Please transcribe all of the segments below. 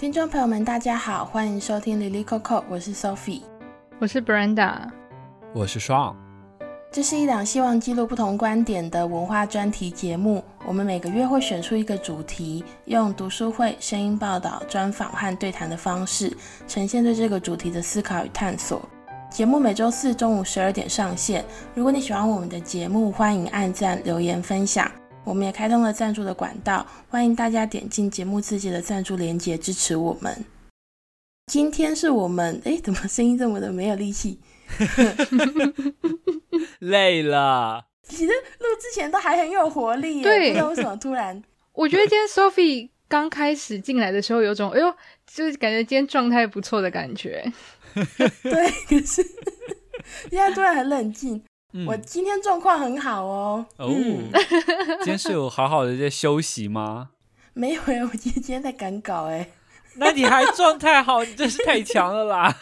听众朋友们，大家好，欢迎收听 Lily Coco，我是 Sophie，我是 Brenda，我是 Sean。这是一档希望记录不同观点的文化专题节目。我们每个月会选出一个主题，用读书会、声音报道、专访和对谈的方式，呈现对这个主题的思考与探索。节目每周四中午十二点上线。如果你喜欢我们的节目，欢迎按赞、留言、分享。我们也开通了赞助的管道，欢迎大家点进节目自己的赞助链接支持我们。今天是我们哎，怎么声音这么的没有力气？累了。其实录之前都还很有活力，对，不知道为什么突然。我觉得今天 Sophie 刚开始进来的时候，有种哎呦，就是感觉今天状态不错的感觉。对，可是现在突然很冷静。嗯、我今天状况很好哦。哦，嗯、今天是有好好的在休息吗？没有诶，我今天今天在赶稿哎。那你还状态好，你真是太强了啦！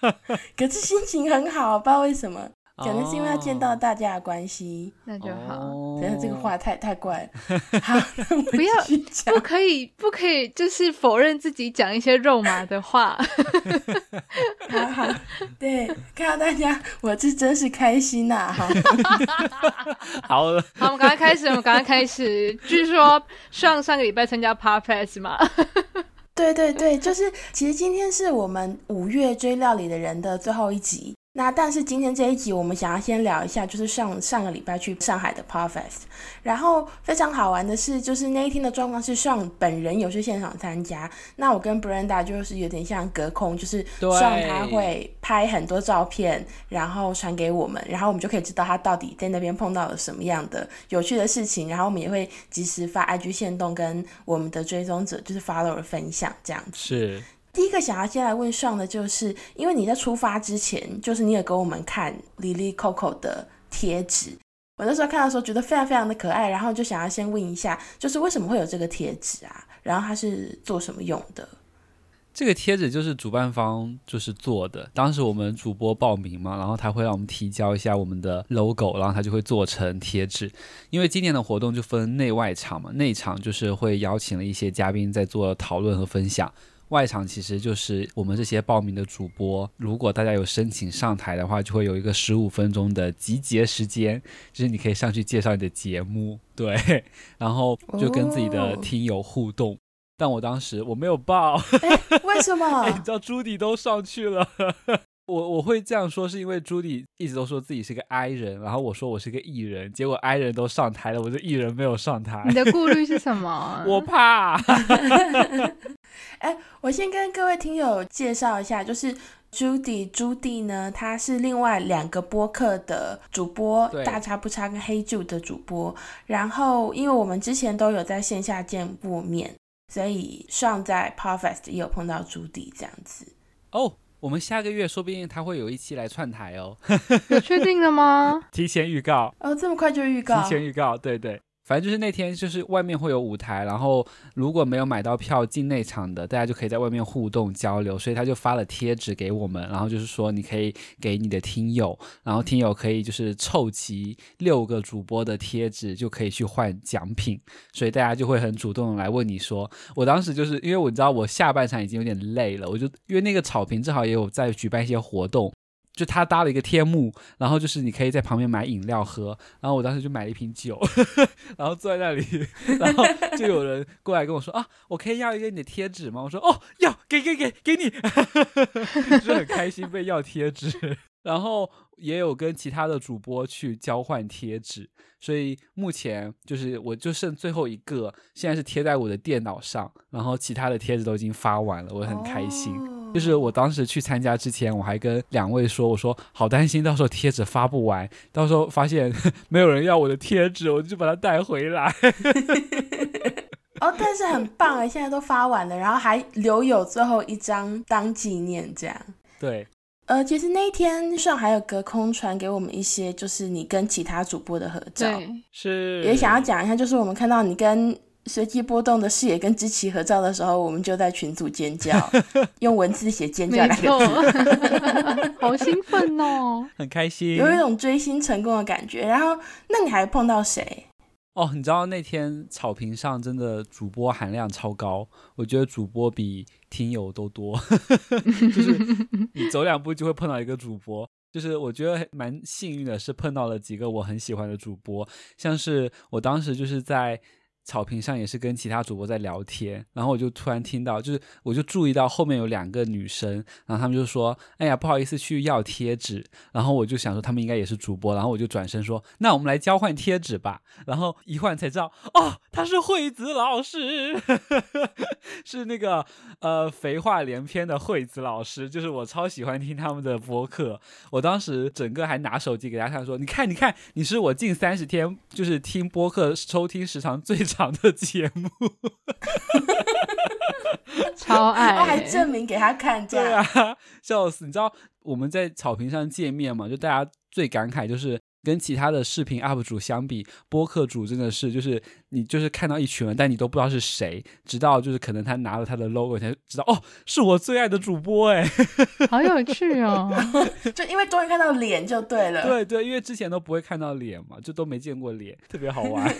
可是心情很好，不知道为什么。可能是因为要见到大家的关系，那就好。等下这个话太太怪了，好，不要，不可以，不可以，就是否认自己讲一些肉麻的话。好好，对，看到大家，我是真是开心呐！好，好了，好，我们赶快开始，我们赶快开始。据说上上个礼拜参加 Podfest 嘛，对对对，就是其实今天是我们五月追料理的人的最后一集。那但是今天这一集我们想要先聊一下，就是上上个礼拜去上海的 Podfest，然后非常好玩的是，就是那一天的状况是上本人有去现场参加，那我跟 Brenda 就是有点像隔空，就是上他会拍很多照片，然后传给我们，然后我们就可以知道他到底在那边碰到了什么样的有趣的事情，然后我们也会及时发 IG 线动跟我们的追踪者就是 follower 分享这样子。是。第一个想要先来问上的，就是因为你在出发之前，就是你也给我们看 Lily Coco 的贴纸。我那时候看到的时候觉得非常非常的可爱，然后就想要先问一下，就是为什么会有这个贴纸啊？然后它是做什么用的？这个贴纸就是主办方就是做的，当时我们主播报名嘛，然后他会让我们提交一下我们的 logo，然后他就会做成贴纸。因为今年的活动就分内外场嘛，内场就是会邀请了一些嘉宾在做讨论和分享。外场其实就是我们这些报名的主播，如果大家有申请上台的话，就会有一个十五分钟的集结时间，就是你可以上去介绍你的节目，对，然后就跟自己的听友互动。Oh. 但我当时我没有报，欸、为什么？欸、你知道朱迪都上去了。我我会这样说，是因为朱迪一直都说自己是个 I 人，然后我说我是个 E 人，结果 I 人都上台了，我这 E 人没有上台。你的顾虑是什么？我怕。哎，我先跟各位听友介绍一下，就是朱迪朱迪呢，他是另外两个播客的主播，大差不差跟黑朱的主播。然后，因为我们之前都有在线下见过面，所以上在 Podfest 也有碰到朱迪这样子。哦。我们下个月说不定他会有一期来串台哦，有确定的吗？提前预告哦，这么快就预告？提前预告，对对。反正就是那天，就是外面会有舞台，然后如果没有买到票进内场的，大家就可以在外面互动交流，所以他就发了贴纸给我们，然后就是说你可以给你的听友，然后听友可以就是凑齐六个主播的贴纸，就可以去换奖品，所以大家就会很主动来问你说，我当时就是因为我知道我下半场已经有点累了，我就因为那个草坪正好也有在举办一些活动。就他搭了一个天幕，然后就是你可以在旁边买饮料喝，然后我当时就买了一瓶酒，然后坐在那里，然后就有人过来跟我说啊，我可以要一个你的贴纸吗？我说哦，要，给给给给你，呵呵，就很开心被要贴纸，然后也有跟其他的主播去交换贴纸，所以目前就是我就剩最后一个，现在是贴在我的电脑上，然后其他的贴纸都已经发完了，我很开心。就是我当时去参加之前，我还跟两位说，我说好担心到时候贴纸发不完，到时候发现没有人要我的贴纸，我就把它带回来。哦，但是很棒哎，现在都发完了，然后还留有最后一张当纪念，这样。对，呃，其实那一天上还有隔空传给我们一些，就是你跟其他主播的合照，是也想要讲一下，就是我们看到你跟。随机波动的视野跟芝琪合照的时候，我们就在群组尖叫，用文字写尖叫两个字，好兴奋哦，很开心，有一种追星成功的感觉。然后，那你还碰到谁？哦，你知道那天草坪上真的主播含量超高，我觉得主播比听友都多，就是你走两步就会碰到一个主播，就是我觉得蛮幸运的，是碰到了几个我很喜欢的主播，像是我当时就是在。草坪上也是跟其他主播在聊天，然后我就突然听到，就是我就注意到后面有两个女生，然后他们就说：“哎呀，不好意思，去要贴纸。”然后我就想说他们应该也是主播，然后我就转身说：“那我们来交换贴纸吧。”然后一换才知道，哦，他是惠子老师，是那个呃废话连篇的惠子老师，就是我超喜欢听他们的播客。我当时整个还拿手机给大家看，说：“你看，你看，你是我近三十天就是听播客收听时长最长。”的节目，超爱，还证明给他看，对啊，笑死！你知道我们在草坪上见面嘛？就大家最感慨就是跟其他的视频 UP 主相比，播客主真的是就是你就是看到一群人，但你都不知道是谁，直到就是可能他拿了他的 logo 才知道，哦，是我最爱的主播哎，好有趣哦！就因为终于看到脸就对了，对对，因为之前都不会看到脸嘛，就都没见过脸，特别好玩。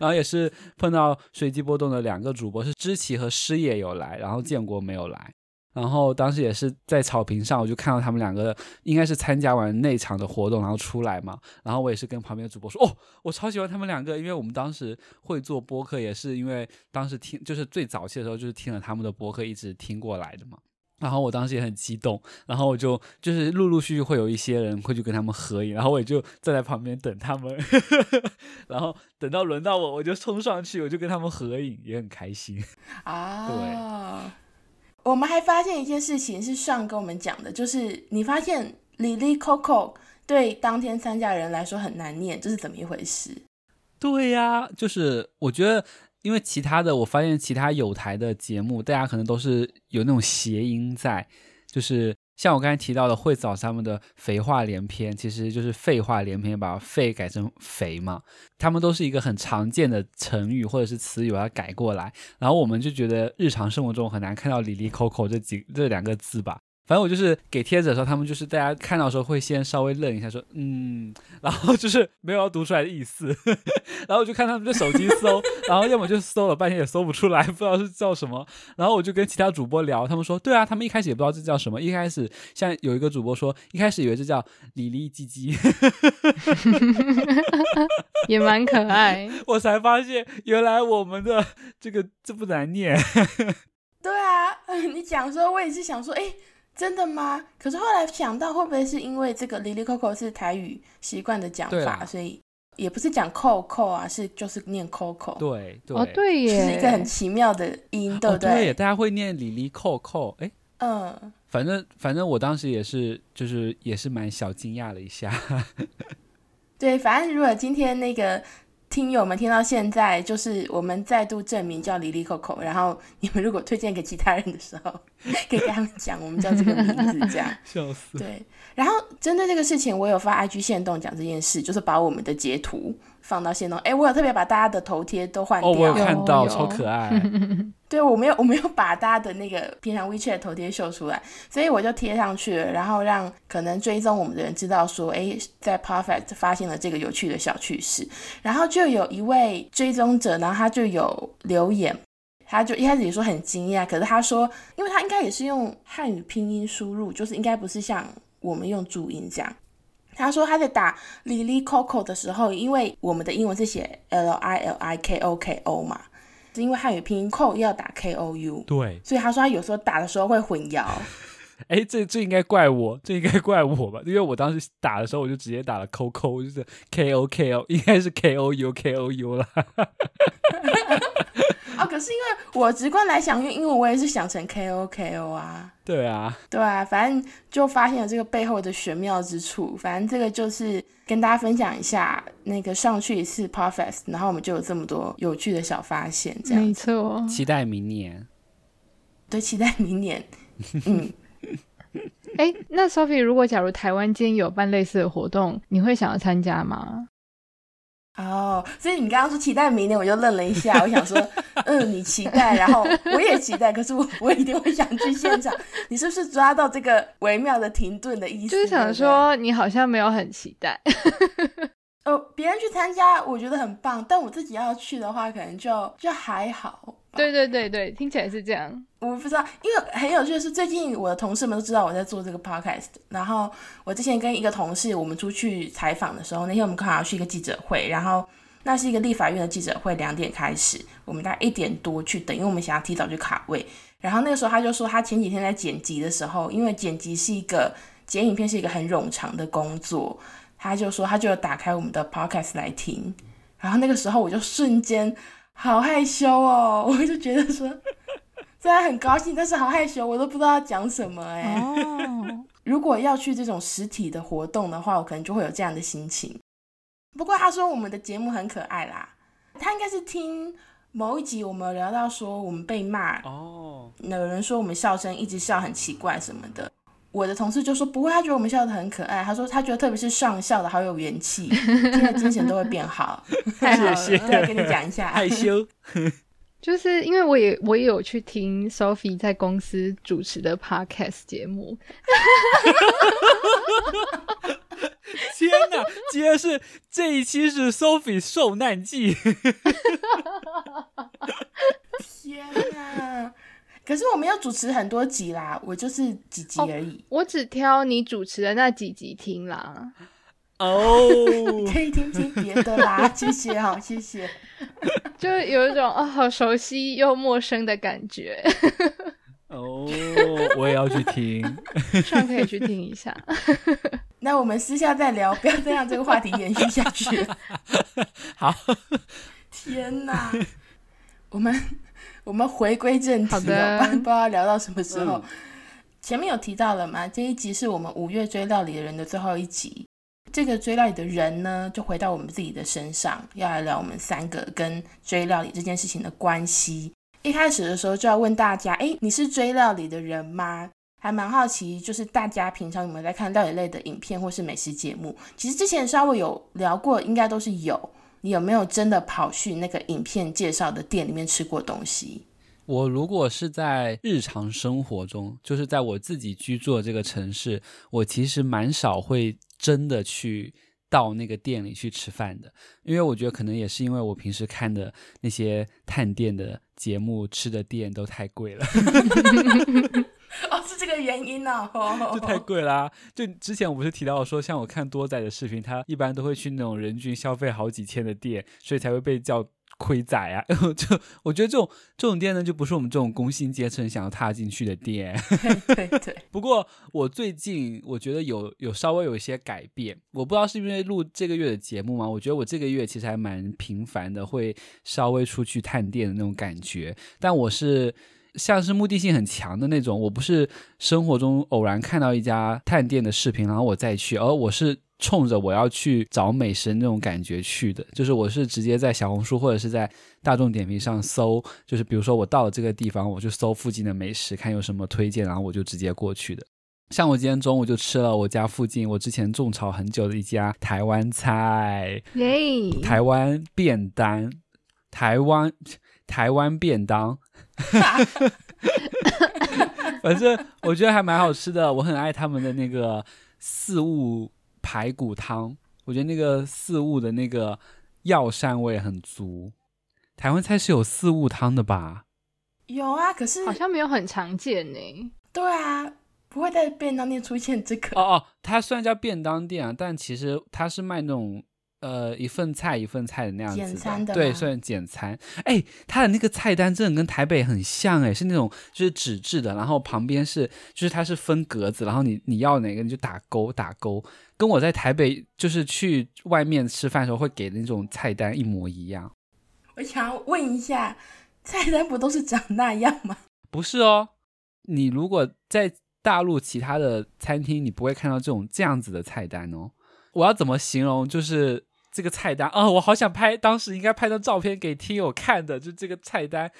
然后也是碰到随机波动的两个主播，是知奇和师爷有来，然后建国没有来。然后当时也是在草坪上，我就看到他们两个应该是参加完那场的活动，然后出来嘛。然后我也是跟旁边的主播说：“哦，我超喜欢他们两个，因为我们当时会做播客，也是因为当时听就是最早期的时候就是听了他们的播客，一直听过来的嘛。”然后我当时也很激动，然后我就就是陆陆续续会有一些人会去跟他们合影，然后我也就站在旁边等他们，然后等到轮到我，我就冲上去，我就跟他们合影，也很开心 啊。对，我们还发现一件事情是上跟我们讲的，就是你发现 Lily Coco 对当天参加人来说很难念，这是怎么一回事？对呀、啊，就是我觉得。因为其他的，我发现其他有台的节目，大家可能都是有那种谐音在，就是像我刚才提到的惠子他们的“废话连篇”，其实就是“废话连篇”，把“废”改成“肥”嘛，他们都是一个很常见的成语或者是词语，把它改过来，然后我们就觉得日常生活中很难看到“哩哩扣扣”这几这两个字吧。反正我就是给贴纸的时候，他们就是大家看到的时候会先稍微愣一下，说嗯，然后就是没有要读出来的意思，然后我就看他们的手机搜，然后要么就搜了半天也搜不出来，不知道是叫什么。然后我就跟其他主播聊，他们说对啊，他们一开始也不知道这叫什么，一开始像有一个主播说，一开始以为这叫哩哩唧唧，也蛮可爱。我才发现原来我们的这个这不难念。对啊，你讲说，我也是想说，哎。真的吗？可是后来想到，会不会是因为这个 “lily coco” 是台语习惯的讲法，所以也不是讲扣扣啊，是就是念 “coco”。对对哦，对耶，是一个很奇妙的音，对不对？哦、对，大家会念 “lily coco”，哎，嗯，反正反正我当时也是，就是也是蛮小惊讶了一下。对，反正如果今天那个。听友们听到现在，就是我们再度证明叫 Lily Coco。然后你们如果推荐给其他人的时候，可以跟他们讲我们叫这个名字，这样。笑死。对，然后针对这个事情，我有发 IG 线动讲这件事，就是把我们的截图放到线动。哎，我有特别把大家的头贴都换掉。哦，我有看到，超可爱。对，我没有，我没有把大家的那个平常 WeChat 头贴秀出来，所以我就贴上去了，然后让可能追踪我们的人知道说，哎，在 Perfect 发现了这个有趣的小趣事，然后就有一位追踪者，然后他就有留言，他就一开始也说很惊讶，可是他说，因为他应该也是用汉语拼音输入，就是应该不是像我们用注音这样，他说他在打 Lily Coco 的时候，因为我们的英文是写 L I L I K O K O 嘛。是因为汉语拼音扣要打 K O U，对，所以他说他有时候打的时候会混淆。哎，这这应该怪我，这应该怪我吧？因为我当时打的时候我就直接打了 Coco，就是 K O K O，应该是 K O U K O U 了。哦，可是因为我直观来想，因为因为我也是想成 K O K O 啊。对啊，对啊，反正就发现了这个背后的玄妙之处。反正这个就是跟大家分享一下，那个上去一次 Podfest，然后我们就有这么多有趣的小发现，这样。没错，期待明年。对，期待明年。嗯。哎，那 Sophie，如果假如台湾今天有办类似的活动，你会想要参加吗？哦，所以你刚刚说期待明年，我就愣了一下。我想说，嗯，你期待，然后我也期待，可是我我一定会想去现场。你是不是抓到这个微妙的停顿的意思？就是想说，你好像没有很期待。哦，别人去参加我觉得很棒，但我自己要去的话，可能就就还好。对对对对，听起来是这样。我不知道，因为很有趣的是，最近我的同事们都知道我在做这个 podcast。然后我之前跟一个同事，我们出去采访的时候，那天我们刚好要去一个记者会，然后那是一个立法院的记者会，两点开始，我们大概一点多去等，因为我们想要提早去卡位。然后那个时候他就说，他前几天在剪辑的时候，因为剪辑是一个剪影片是一个很冗长的工作，他就说他就打开我们的 podcast 来听。然后那个时候我就瞬间好害羞哦，我就觉得说。虽然很高兴，但是好害羞，我都不知道要讲什么哎。Oh. 如果要去这种实体的活动的话，我可能就会有这样的心情。不过他说我们的节目很可爱啦，他应该是听某一集我们聊到说我们被骂哦，oh. 有人说我们笑声一直笑很奇怪什么的。我的同事就说不会，他觉得我们笑得很可爱。他说他觉得特别是上笑的好有元气，真的精神都会变好。太好了，谢跟你讲一下，害羞。就是因为我也我也有去听 Sophie 在公司主持的 Podcast 节目，天哪！竟然是这一期是 Sophie 受难记，天哪！可是我没有主持很多集啦，我就是几集而已。哦，我只挑你主持的那几集听啦。哦，可以听听别的啦，谢谢哈，谢谢。就有一种啊、哦，好熟悉又陌生的感觉。哦，我也要去听，上可以去听一下。那我们私下再聊，不要再让这个话题延续下去。好，天哪，我们我们回归正题，好的，不知道聊到什么时候。嗯、前面有提到了吗？这一集是我们五月追料理的人的最后一集。这个追料理的人呢，就回到我们自己的身上，要来聊我们三个跟追料理这件事情的关系。一开始的时候就要问大家，诶，你是追料理的人吗？还蛮好奇，就是大家平常有没有在看料理类的影片或是美食节目？其实之前稍微有聊过，应该都是有。你有没有真的跑去那个影片介绍的店里面吃过东西？我如果是在日常生活中，就是在我自己居住的这个城市，我其实蛮少会。真的去到那个店里去吃饭的，因为我觉得可能也是因为我平时看的那些探店的节目，吃的店都太贵了。哦，是这个原因呢？哦，就太贵啦、啊。就之前我不是提到说，像我看多仔的视频，他一般都会去那种人均消费好几千的店，所以才会被叫。亏仔啊！就我觉得这种这种店呢，就不是我们这种工薪阶层想要踏进去的店。对对对。不过我最近我觉得有有稍微有一些改变，我不知道是因为录这个月的节目吗？我觉得我这个月其实还蛮频繁的，会稍微出去探店的那种感觉。但我是像是目的性很强的那种，我不是生活中偶然看到一家探店的视频，然后我再去，而我是。冲着我要去找美食那种感觉去的，就是我是直接在小红书或者是在大众点评上搜，就是比如说我到了这个地方，我就搜附近的美食，看有什么推荐，然后我就直接过去的。像我今天中午就吃了我家附近我之前种草很久的一家台湾菜，耶，台湾便当，台湾台湾便当，反正我觉得还蛮好吃的，我很爱他们的那个四物。排骨汤，我觉得那个四物的那个药膳味很足。台湾菜是有四物汤的吧？有啊，可是好像没有很常见呢。对啊，不会在便当店出现这个。哦哦，它虽然叫便当店啊，但其实它是卖那种。呃，一份菜一份菜的那样子的，简餐的对，算简餐。哎，它的那个菜单真的跟台北很像哎，是那种就是纸质的，然后旁边是就是它是分格子，然后你你要哪个你就打勾打勾，跟我在台北就是去外面吃饭的时候会给的那种菜单一模一样。我想要问一下，菜单不都是长那样吗？不是哦，你如果在大陆其他的餐厅，你不会看到这种这样子的菜单哦。我要怎么形容？就是。这个菜单啊、哦，我好想拍，当时应该拍张照片给听友看的。就这个菜单，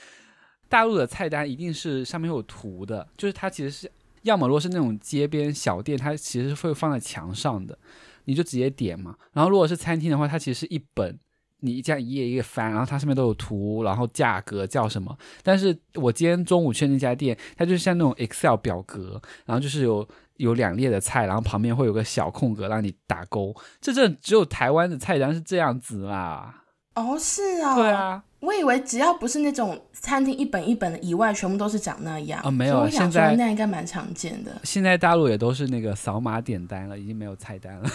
大陆的菜单一定是上面有图的，就是它其实是要么如果是那种街边小店，它其实是会放在墙上的，你就直接点嘛。然后如果是餐厅的话，它其实是一本你这样一页一页翻，然后它上面都有图，然后价格叫什么。但是我今天中午去那家店，它就是像那种 Excel 表格，然后就是有有两列的菜，然后旁边会有个小空格让你打勾。这这只有台湾的菜单是这样子啦。哦，是啊、哦，对啊，我以为只要不是那种餐厅一本一本的以外，全部都是长那样。哦，没有，我想说现在那应该蛮常见的。现在大陆也都是那个扫码点单了，已经没有菜单了。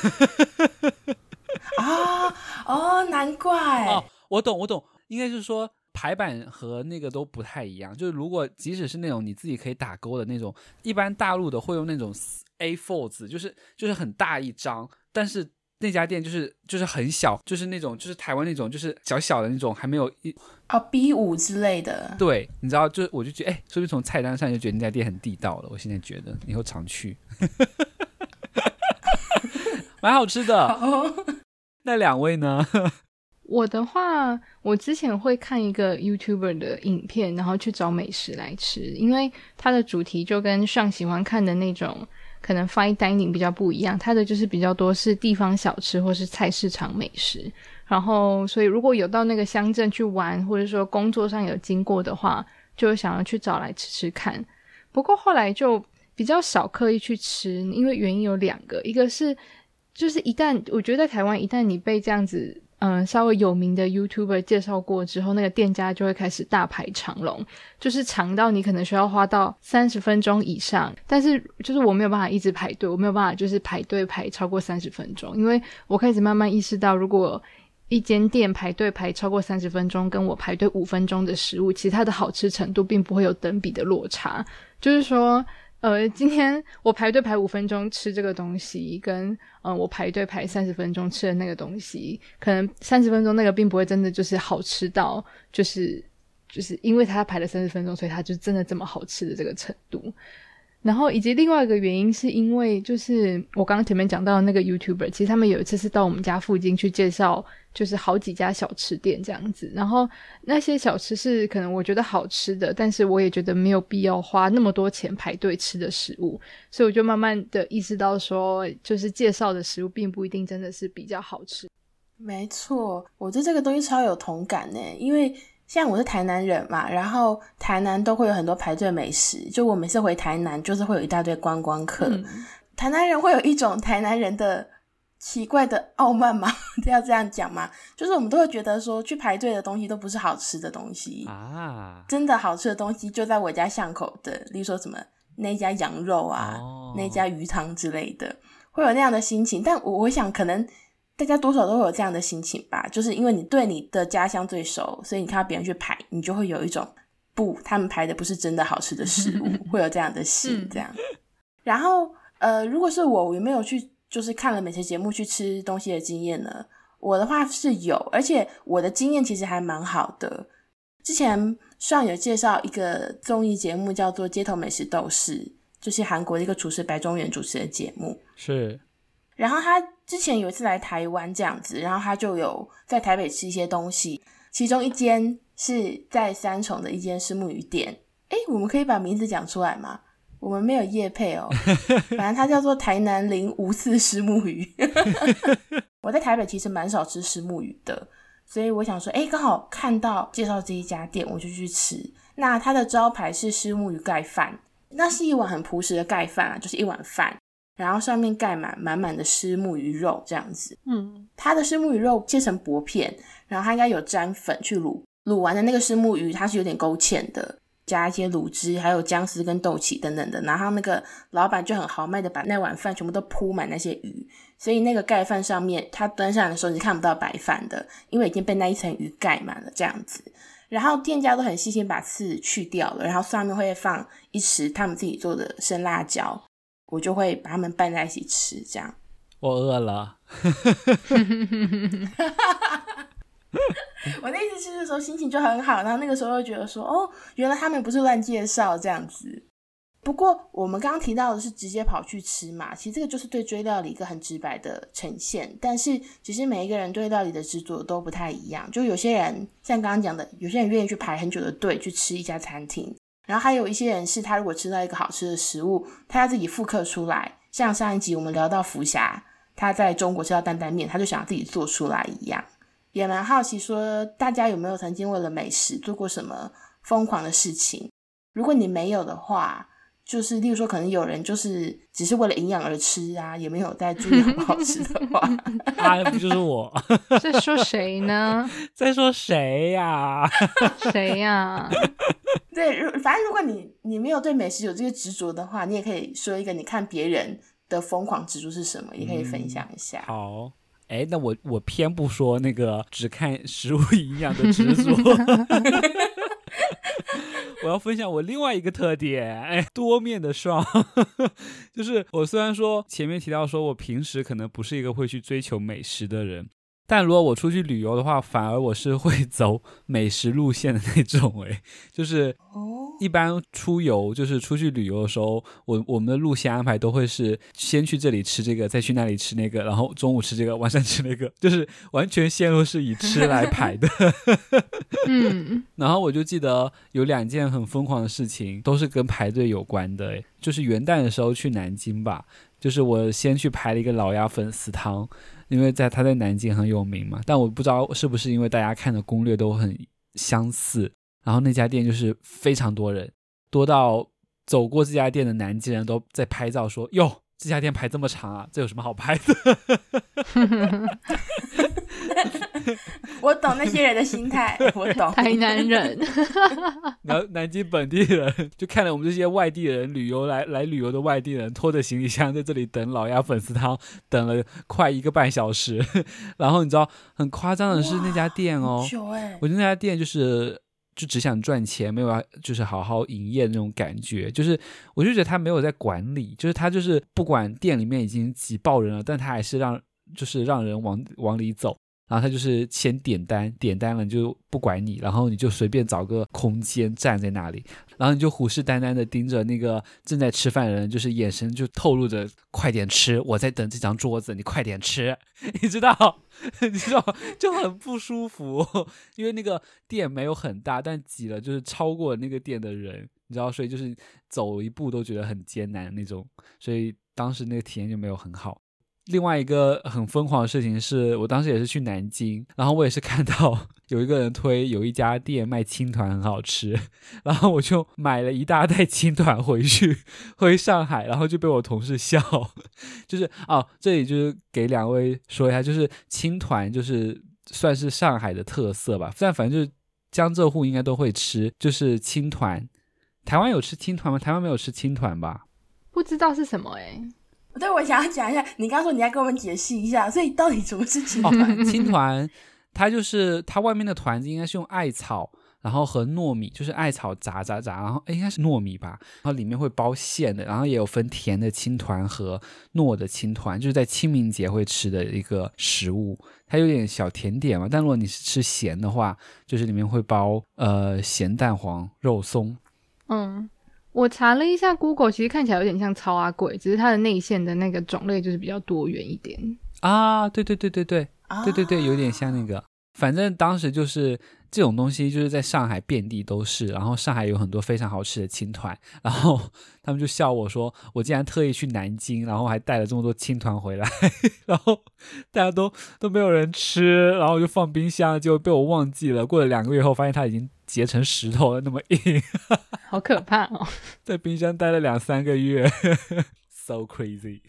啊，哦，难怪。哦，我懂，我懂，应该是说排版和那个都不太一样。就是如果即使是那种你自己可以打勾的那种，一般大陆的会用那种 A4 纸，就是就是很大一张，但是。那家店就是就是很小，就是那种就是台湾那种就是小小的那种，还没有一啊 B 五之类的。对，你知道，就是我就觉得，哎，说不是从菜单上就觉得那家店很地道了？我现在觉得以后常去，蛮好吃的。哦、那两位呢？我的话，我之前会看一个 YouTuber 的影片，然后去找美食来吃，因为它的主题就跟上喜欢看的那种。可能 fine dining 比较不一样，它的就是比较多是地方小吃或是菜市场美食。然后，所以如果有到那个乡镇去玩，或者说工作上有经过的话，就想要去找来吃吃看。不过后来就比较少刻意去吃，因为原因有两个，一个是就是一旦我觉得在台湾，一旦你被这样子。嗯，稍微有名的 YouTuber 介绍过之后，那个店家就会开始大排长龙，就是长到你可能需要花到三十分钟以上。但是就是我没有办法一直排队，我没有办法就是排队排超过三十分钟，因为我开始慢慢意识到，如果一间店排队排超过三十分钟，跟我排队五分钟的食物，其实它的好吃程度并不会有等比的落差，就是说。呃，今天我排队排五分钟吃这个东西，跟呃我排队排三十分钟吃的那个东西，可能三十分钟那个并不会真的就是好吃到，就是就是因为他排了三十分钟，所以他就真的这么好吃的这个程度。然后以及另外一个原因是因为就是我刚刚前面讲到那个 YouTuber，其实他们有一次是到我们家附近去介绍，就是好几家小吃店这样子。然后那些小吃是可能我觉得好吃的，但是我也觉得没有必要花那么多钱排队吃的食物，所以我就慢慢的意识到说，就是介绍的食物并不一定真的是比较好吃。没错，我对这个东西超有同感呢，因为。像我是台南人嘛，然后台南都会有很多排队美食。就我每次回台南，就是会有一大堆观光客。嗯、台南人会有一种台南人的奇怪的傲慢吗？要这样讲吗？就是我们都会觉得说，去排队的东西都不是好吃的东西啊。真的好吃的东西就在我家巷口的，例如说什么那家羊肉啊，哦、那家鱼汤之类的，会有那样的心情。但我我想可能。大家多少都会有这样的心情吧，就是因为你对你的家乡最熟，所以你看到别人去排，你就会有一种不，他们排的不是真的好吃的食物，会有这样的心这样。然后呃，如果是我，我有没有去就是看了美食节目去吃东西的经验呢？我的话是有，而且我的经验其实还蛮好的。之前上有介绍一个综艺节目叫做《街头美食斗士》，就是韩国的一个厨师白中原主持的节目，是。然后他之前有一次来台湾这样子，然后他就有在台北吃一些东西，其中一间是在三重的一间是木鱼店。哎，我们可以把名字讲出来吗？我们没有业配哦，反正它叫做台南林无刺石木鱼。我在台北其实蛮少吃石木鱼的，所以我想说，哎，刚好看到介绍这一家店，我就去吃。那它的招牌是石木鱼盖饭，那是一碗很朴实的盖饭啊，就是一碗饭。然后上面盖满满满的虱目鱼肉，这样子。嗯，它的虱目鱼肉切成薄片，然后它应该有沾粉去卤，卤完的那个虱目鱼它是有点勾芡的，加一些卤汁，还有姜丝跟豆豉等等的。然后那个老板就很豪迈的把那碗饭全部都铺满那些鱼，所以那个盖饭上面，他端上来的时候你看不到白饭的，因为已经被那一层鱼盖满了这样子。然后店家都很细心把刺去掉了，然后上面会放一匙他们自己做的生辣椒。我就会把它们拌在一起吃，这样。我饿了。我那一次吃的时候心情就很好，然后那个时候又觉得说，哦，原来他们不是乱介绍这样子。不过我们刚刚提到的是直接跑去吃嘛，其实这个就是对追料理一个很直白的呈现。但是其实每一个人对料理的执着都不太一样，就有些人像刚刚讲的，有些人愿意去排很久的队去吃一家餐厅。然后还有一些人是，他如果吃到一个好吃的食物，他要自己复刻出来。像上一集我们聊到福霞，他在中国吃到担担面，他就想自己做出来一样。也蛮好奇，说大家有没有曾经为了美食做过什么疯狂的事情？如果你没有的话，就是例如说，可能有人就是只是为了营养而吃啊，也没有在注意好不好吃的话，啊，不就是我？在说谁呢？在说谁呀？谁呀？对，反正如果你你没有对美食有这个执着的话，你也可以说一个你看别人的疯狂执着是什么，也可以分享一下。嗯、好，哎，那我我偏不说那个只看食物营养的执着。我要分享我另外一个特点，哎，多面的双，就是我虽然说前面提到说我平时可能不是一个会去追求美食的人。但如果我出去旅游的话，反而我是会 走美食路线的那种诶，就是一般出游就是出去旅游的时候，我我们的路线安排都会是先去这里吃这个，再去那里吃那个，然后中午吃这个，晚上吃那个，就是完全线路是以吃来排的。嗯，然后我就记得有两件很疯狂的事情，都是跟排队有关的，就是元旦的时候去南京吧，就是我先去排了一个老鸭粉丝汤。因为在他在南京很有名嘛，但我不知道是不是因为大家看的攻略都很相似，然后那家店就是非常多人，多到走过这家店的南京人都在拍照说：“哟，这家店排这么长啊，这有什么好拍的？” 我懂那些人的心态，我懂。台南人，然后南京本地人就看了我们这些外地人旅游来来旅游的外地人拖着行李箱在这里等老鸭粉丝汤，等了快一个半小时。然后你知道很夸张的是那家店哦，我觉得那家店就是就只想赚钱，没有要就是好好营业那种感觉。就是我就觉得他没有在管理，就是他就是不管店里面已经挤爆人了，但他还是让就是让人往往里走。然后他就是先点单，点单了就不管你，然后你就随便找个空间站在那里，然后你就虎视眈眈的盯着那个正在吃饭的人，就是眼神就透露着快点吃，我在等这张桌子，你快点吃，你知道，你知道就很不舒服，因为那个店没有很大，但挤了就是超过那个店的人，你知道，所以就是走一步都觉得很艰难那种，所以当时那个体验就没有很好。另外一个很疯狂的事情是，我当时也是去南京，然后我也是看到有一个人推有一家店卖青团很好吃，然后我就买了一大袋青团回去 回上海，然后就被我同事笑，就是哦，这里就是给两位说一下，就是青团就是算是上海的特色吧，但反正就是江浙沪应该都会吃，就是青团。台湾有吃青团吗？台湾没有吃青团吧？不知道是什么哎。对，我想要讲一下，你刚刚说你要跟我们解释一下，所以到底什么是青团？哦，青团，它就是它外面的团子应该是用艾草，然后和糯米，就是艾草炸炸炸，然后应该是糯米吧，然后里面会包馅的，然后也有分甜的青团和糯的青团，就是在清明节会吃的一个食物，它有点小甜点嘛，但如果你是吃咸的话，就是里面会包呃咸蛋黄、肉松，嗯。我查了一下，Google 其实看起来有点像超阿贵，只是它的内线的那个种类就是比较多元一点啊。对对对对对，对对对，有点像那个。反正当时就是这种东西，就是在上海遍地都是。然后上海有很多非常好吃的青团，然后 他们就笑我说，我竟然特意去南京，然后还带了这么多青团回来，然后大家都都没有人吃，然后就放冰箱，就被我忘记了。过了两个月后，发现它已经结成石头了，那么硬，好可怕哦！在冰箱待了两三个月，so crazy。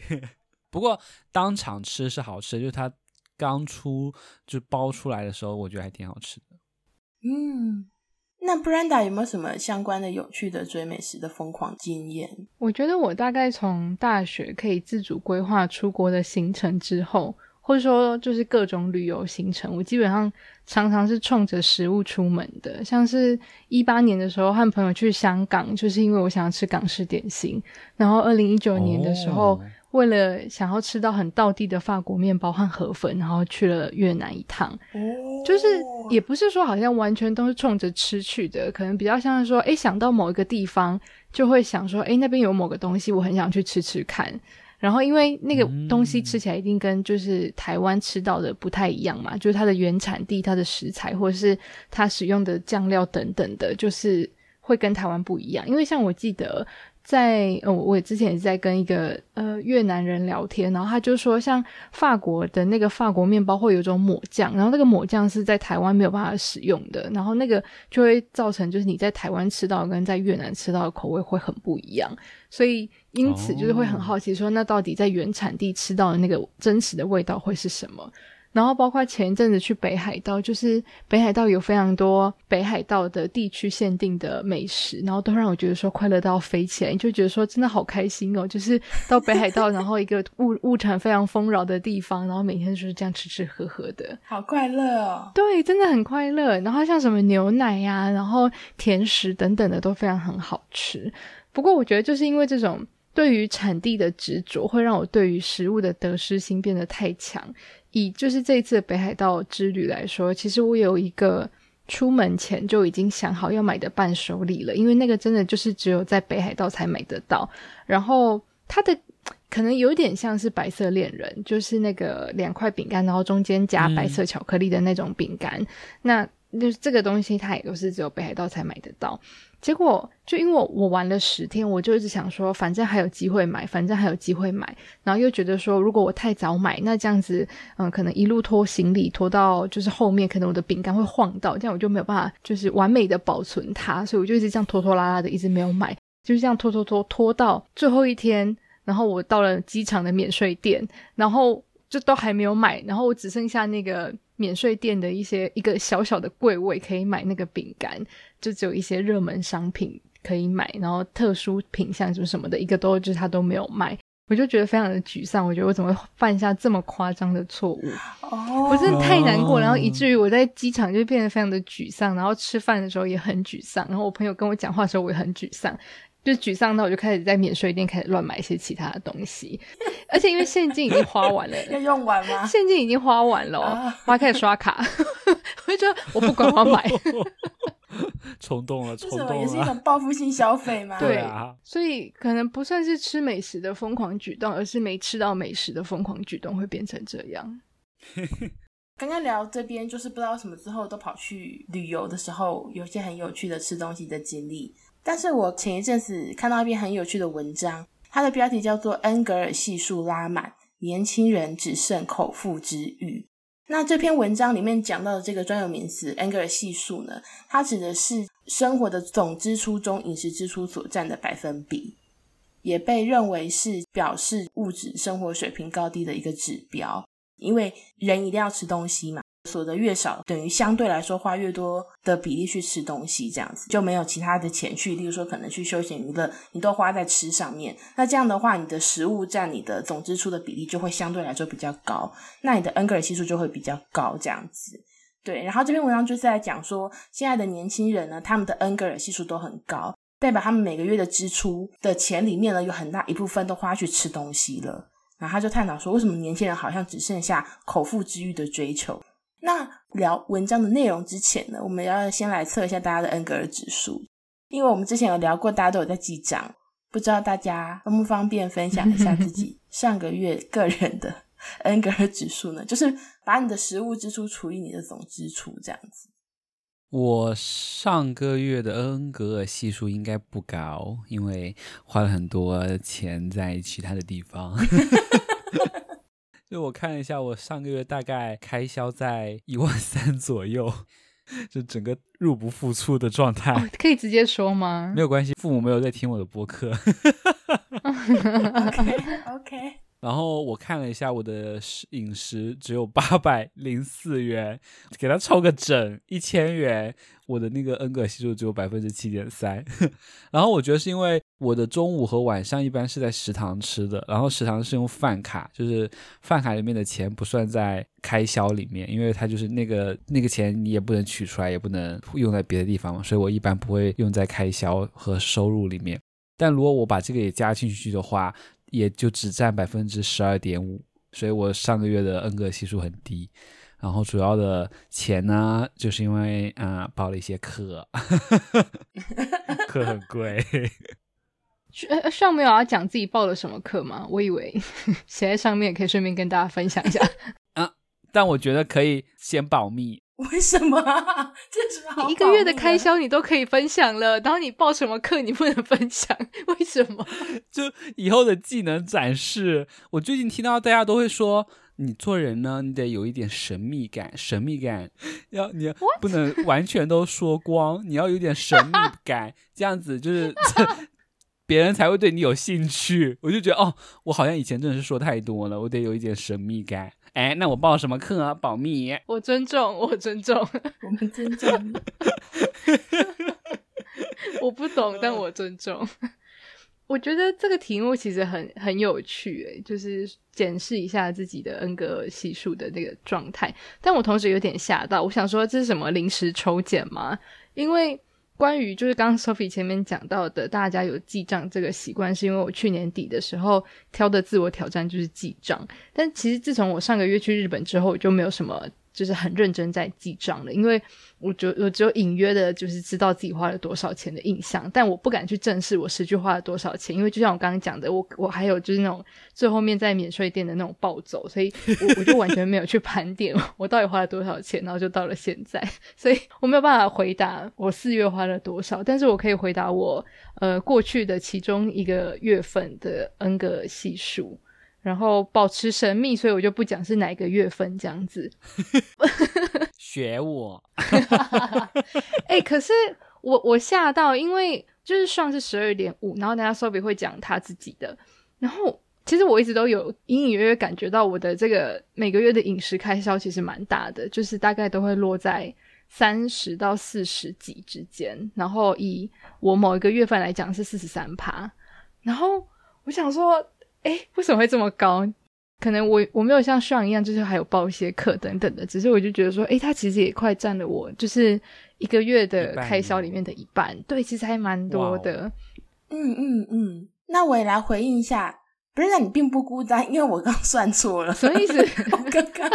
不过当场吃是好吃，就是它。刚出就包出来的时候，我觉得还挺好吃的。嗯，那 Brenda 有没有什么相关的有趣的追美食的疯狂经验？我觉得我大概从大学可以自主规划出国的行程之后，或者说就是各种旅游行程，我基本上常常是冲着食物出门的。像是一八年的时候和朋友去香港，就是因为我想要吃港式点心。然后二零一九年的时候。哦为了想要吃到很道地的法国面包和河粉，然后去了越南一趟，就是也不是说好像完全都是冲着吃去的，可能比较像是说，哎，想到某一个地方就会想说，哎，那边有某个东西，我很想去吃吃看。然后因为那个东西吃起来一定跟就是台湾吃到的不太一样嘛，就是它的原产地、它的食材或者是它使用的酱料等等的，就是。会跟台湾不一样，因为像我记得。在呃，我之前也是在跟一个呃越南人聊天，然后他就说，像法国的那个法国面包会有一种抹酱，然后那个抹酱是在台湾没有办法使用的，然后那个就会造成就是你在台湾吃到跟在越南吃到的口味会很不一样，所以因此就是会很好奇说，那到底在原产地吃到的那个真实的味道会是什么？然后包括前一阵子去北海道，就是北海道有非常多北海道的地区限定的美食，然后都让我觉得说快乐到飞起来，就觉得说真的好开心哦！就是到北海道，然后一个物物产非常丰饶的地方，然后每天就是这样吃吃喝喝的，好快乐哦！对，真的很快乐。然后像什么牛奶呀，然后甜食等等的都非常很好吃。不过我觉得就是因为这种对于产地的执着，会让我对于食物的得失心变得太强。以就是这一次的北海道之旅来说，其实我有一个出门前就已经想好要买的伴手礼了，因为那个真的就是只有在北海道才买得到。然后它的可能有点像是白色恋人，就是那个两块饼干，然后中间夹白色巧克力的那种饼干。嗯、那就是这个东西，它也都是只有北海道才买得到。结果就因为我，玩了十天，我就一直想说，反正还有机会买，反正还有机会买，然后又觉得说，如果我太早买，那这样子，嗯，可能一路拖行李拖到就是后面，可能我的饼干会晃到，这样我就没有办法就是完美的保存它，所以我就一直这样拖拖拉拉的，一直没有买，就是这样拖拖拖拖到最后一天，然后我到了机场的免税店，然后就都还没有买，然后我只剩下那个。免税店的一些一个小小的柜位可以买那个饼干，就只有一些热门商品可以买，然后特殊品相什么什么的，一个都就是他都没有卖，我就觉得非常的沮丧。我觉得我怎么会犯下这么夸张的错误？哦，我真的太难过，然后以至于我在机场就变得非常的沮丧，然后吃饭的时候也很沮丧，然后我朋友跟我讲话的时候我也很沮丧。就沮丧到我就开始在免税店开始乱买一些其他的东西，而且因为现金已经花完了，要用完吗？现金已经花完了，我还开始刷卡，我就觉得我不管我买，冲动了，冲动了，也是一种报复性消费嘛。对啊，所以可能不算是吃美食的疯狂举动，而是没吃到美食的疯狂举动会变成这样。刚刚聊这边就是不知道什么之后都跑去旅游的时候，有些很有趣的吃东西的经历。但是我前一阵子看到一篇很有趣的文章，它的标题叫做《恩格尔系数拉满，年轻人只剩口腹之欲》。那这篇文章里面讲到的这个专有名词“ anger 系数”呢，它指的是生活的总支出中饮食支出所占的百分比，也被认为是表示物质生活水平高低的一个指标，因为人一定要吃东西嘛。所得越少，等于相对来说花越多的比例去吃东西，这样子就没有其他的钱去，例如说可能去休闲娱乐，你都花在吃上面。那这样的话，你的食物占你的总支出的比例就会相对来说比较高，那你的恩格尔系数就会比较高，这样子。对，然后这篇文章就是在讲说，现在的年轻人呢，他们的恩格尔系数都很高，代表他们每个月的支出的钱里面呢，有很大一部分都花去吃东西了。然后他就探讨说，为什么年轻人好像只剩下口腹之欲的追求？那聊文章的内容之前呢，我们要先来测一下大家的恩格尔指数，因为我们之前有聊过，大家都有在记账，不知道大家方不方便分享一下自己 上个月个人的 恩格尔指数呢？就是把你的食物支出除以你的总支出这样子。我上个月的恩格尔系数应该不高，因为花了很多钱在其他的地方。就我看了一下，我上个月大概开销在一万三左右，就整个入不敷出的状态。哦，可以直接说吗？没有关系，父母没有在听我的播客。OK OK。然后我看了一下我的饮食只有八百零四元，给他凑个整一千元，我的那个恩格尔系数只有百分之七点三。然后我觉得是因为我的中午和晚上一般是在食堂吃的，然后食堂是用饭卡，就是饭卡里面的钱不算在开销里面，因为它就是那个那个钱你也不能取出来，也不能用在别的地方嘛，所以我一般不会用在开销和收入里面。但如果我把这个也加进去的话，也就只占百分之十二点五，所以我上个月的恩格系数很低。然后主要的钱呢，就是因为啊、呃、报了一些课，课很贵。呃，上面有要讲自己报了什么课吗？我以为写在上面可以顺便跟大家分享一下。啊，但我觉得可以先保密。为什么？这是好一个月的开销你都可以分享了，然后你报什么课你不能分享？为什么？就以后的技能展示。我最近听到大家都会说，你做人呢，你得有一点神秘感，神秘感要你不能完全都说光，你要有点神秘感，这样子就是别人才会对你有兴趣。我就觉得哦，我好像以前真的是说太多了，我得有一点神秘感。哎，那我报什么课啊？保密。我尊重，我尊重，我们尊重。我不懂，但我尊重。我觉得这个题目其实很很有趣，哎，就是检视一下自己的恩格尔系数的那个状态。但我同时有点吓到，我想说这是什么临时抽检吗？因为。关于就是刚刚 Sophie 前面讲到的，大家有记账这个习惯，是因为我去年底的时候挑的自我挑战就是记账。但其实自从我上个月去日本之后，就没有什么。就是很认真在记账了，因为我就我只有隐约的，就是知道自己花了多少钱的印象，但我不敢去正视我实际花了多少钱，因为就像我刚刚讲的，我我还有就是那种最后面在免税店的那种暴走，所以我我就完全没有去盘点我到底花了多少钱，然后就到了现在，所以我没有办法回答我四月花了多少，但是我可以回答我呃过去的其中一个月份的 N 个系数。然后保持神秘，所以我就不讲是哪个月份这样子。学我。哎、欸，可是我我吓到，因为就是算是十二点五，然后大家 Sophie 会讲他自己的。然后其实我一直都有隐隐约约感觉到我的这个每个月的饮食开销其实蛮大的，就是大概都会落在三十到四十几之间。然后以我某一个月份来讲是四十三趴。然后我想说。哎，为什么会这么高？可能我我没有像上一样，就是还有报一些课等等的。只是我就觉得说，哎，他其实也快占了我就是一个月的开销里面的一半。对，其实还蛮多的。嗯嗯嗯。那我也来回应一下，不是，你并不孤单，因为我刚算错了。什么意思？我刚刚。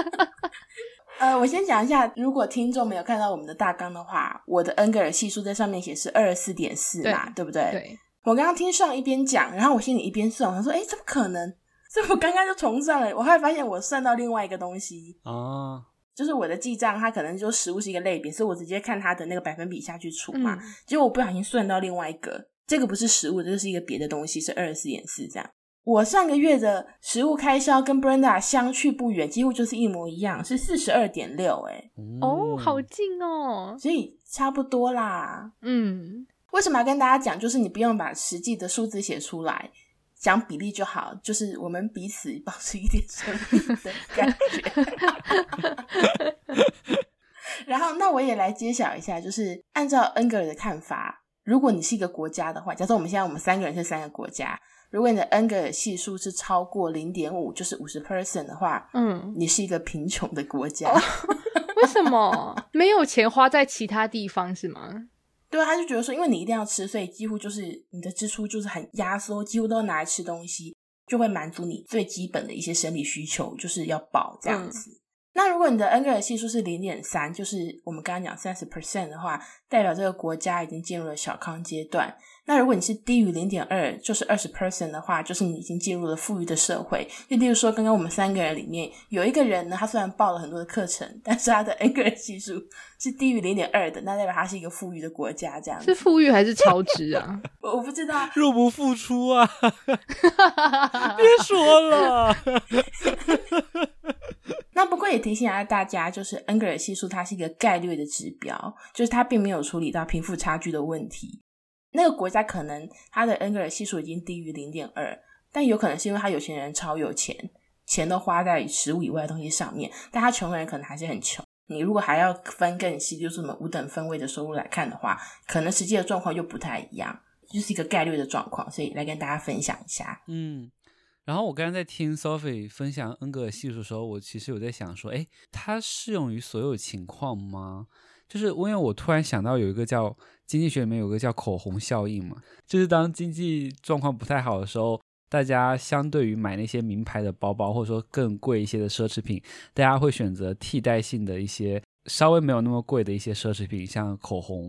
呃，我先讲一下，如果听众没有看到我们的大纲的话，我的恩格尔系数在上面写是二十四点四嘛，对，对不对？对。我刚刚听上一边讲，然后我心里一边算，我想说，哎，怎么可能？这我刚刚就重算了，我后来发现我算到另外一个东西啊，就是我的记账，它可能就食物是一个类别，所以我直接看它的那个百分比下去除嘛，嗯、结果我不小心算到另外一个，这个不是食物，这个是一个别的东西，是二十四点四这样。我上个月的食物开销跟 Brenda 相去不远，几乎就是一模一样，是四十二点六，哎，哦，好近哦，所以差不多啦，嗯。为什么要跟大家讲？就是你不用把实际的数字写出来，讲比例就好。就是我们彼此保持一点神秘的感觉。然后，那我也来揭晓一下，就是按照恩格尔的看法，如果你是一个国家的话，假设我们现在我们三个人是三个国家，如果你的恩格尔系数是超过零点五，就是五十 percent 的话，嗯，你是一个贫穷的国家。哦，为什么？没有钱花在其他地方是吗？对啊，他就觉得说，因为你一定要吃，所以几乎就是你的支出就是很压缩，几乎都拿来吃东西，就会满足你最基本的一些生理需求，就是要饱这样子。嗯、那如果你的恩格尔系数是零点三，就是我们刚刚讲三十 percent 的话，代表这个国家已经进入了小康阶段。那如果你是低于零点二，就是二十 percent 的话，就是你已经进入了富裕的社会。就例如说，刚刚我们三个人里面有一个人呢，他虽然报了很多的课程，但是他的恩格尔系数是低于零点二的，那代表他是一个富裕的国家，这样是富裕还是超支啊？我 我不知道，入不敷出啊！别说了。那不过也提醒一下大家，就是恩格尔系数它是一个概率的指标，就是它并没有处理到贫富差距的问题。那个国家可能他的恩格尔系数已经低于零点二，但有可能是因为他有钱人超有钱，钱都花在食物以外的东西上面，但他穷人可能还是很穷。你如果还要分更细，就是什么五等分位的收入来看的话，可能实际的状况又不太一样，就是一个概率的状况，所以来跟大家分享一下。嗯，然后我刚刚在听 Sophie 分享恩格尔系数的时候，我其实有在想说，诶，它适用于所有情况吗？就是因为我突然想到有一个叫。经济学里面有个叫口红效应嘛，就是当经济状况不太好的时候，大家相对于买那些名牌的包包，或者说更贵一些的奢侈品，大家会选择替代性的一些稍微没有那么贵的一些奢侈品，像口红。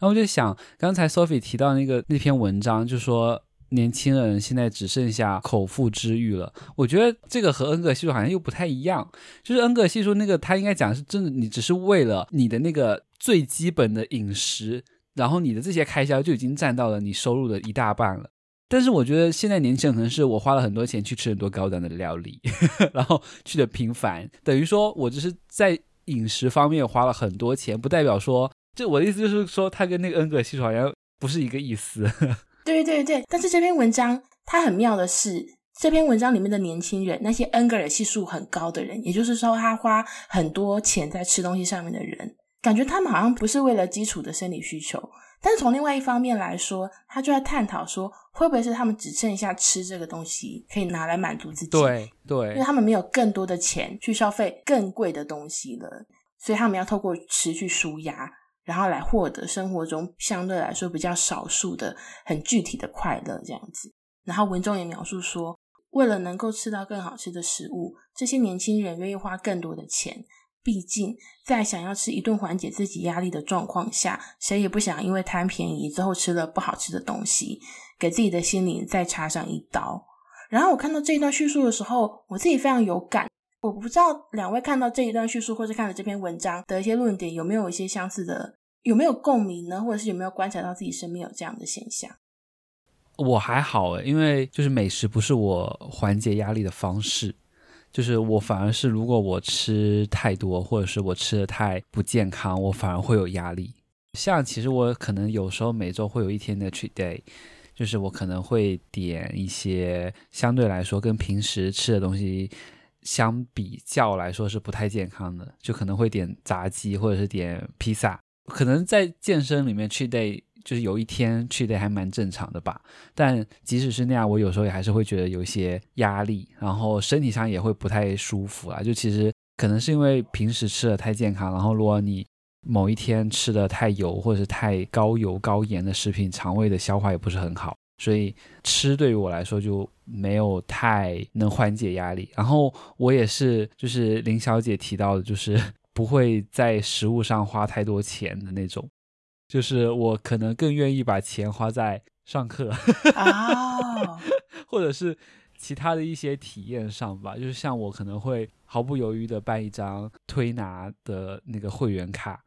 然后我就想，刚才 Sophie 提到那个那篇文章，就说年轻人现在只剩下口腹之欲了。我觉得这个和恩格系数好像又不太一样。就是恩格系数那个，他应该讲是真的，你只是为了你的那个最基本的饮食，然后你的这些开销就已经占到了你收入的一大半了。但是我觉得现在年轻人可能是我花了很多钱去吃很多高端的料理，然后去的频繁，等于说我只是在饮食方面花了很多钱，不代表说，就我的意思就是说，他跟那个恩格尔系数好像不是一个意思。对对对，但是这篇文章它很妙的是，这篇文章里面的年轻人，那些恩格尔系数很高的人，也就是说他花很多钱在吃东西上面的人，感觉他们好像不是为了基础的生理需求，但是从另外一方面来说，他就在探讨说，会不会是他们只剩下吃这个东西可以拿来满足自己？对对，因为他们没有更多的钱去消费更贵的东西了，所以他们要透过吃去舒压。然后来获得生活中相对来说比较少数的很具体的快乐，这样子。然后文中也描述说，为了能够吃到更好吃的食物，这些年轻人愿意花更多的钱。毕竟，在想要吃一顿缓解自己压力的状况下，谁也不想因为贪便宜之后吃了不好吃的东西，给自己的心灵再插上一刀。然后我看到这一段叙述的时候，我自己非常有感。我不知道两位看到这一段叙述，或是看了这篇文章的一些论点，有没有一些相似的？有没有共鸣呢？或者是有没有观察到自己身边有这样的现象？我还好诶，因为就是美食不是我缓解压力的方式，就是我反而是如果我吃太多，或者是我吃的太不健康，我反而会有压力。像其实我可能有时候每周会有一天的 treat day，就是我可能会点一些相对来说跟平时吃的东西相比较来说是不太健康的，就可能会点炸鸡或者是点披萨。可能在健身里面 cheat day 就是有一天去的还蛮正常的吧，但即使是那样，我有时候也还是会觉得有一些压力，然后身体上也会不太舒服啊。就其实可能是因为平时吃的太健康，然后如果你某一天吃的太油或者是太高油高盐的食品，肠胃的消化也不是很好，所以吃对于我来说就没有太能缓解压力。然后我也是，就是林小姐提到的，就是。不会在食物上花太多钱的那种，就是我可能更愿意把钱花在上课啊，oh. 或者是其他的一些体验上吧。就是像我可能会毫不犹豫的办一张推拿的那个会员卡，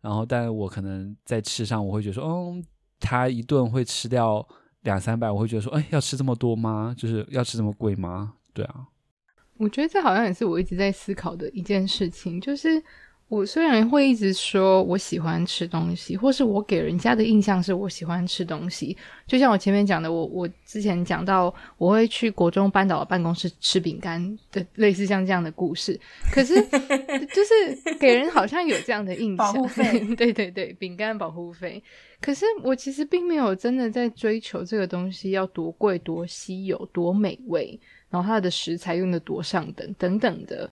然后，但我可能在吃上，我会觉得说，嗯，他一顿会吃掉两三百，我会觉得说，哎，要吃这么多吗？就是要吃这么贵吗？对啊。我觉得这好像也是我一直在思考的一件事情，就是我虽然会一直说我喜欢吃东西，或是我给人家的印象是我喜欢吃东西，就像我前面讲的，我我之前讲到我会去国中班导的办公室吃饼干的，类似像这样的故事，可是 就是给人好像有这样的印象，保护费，对对对，饼干保护费，可是我其实并没有真的在追求这个东西要多贵、多稀有、多美味。然后它的食材用的多上等等等的，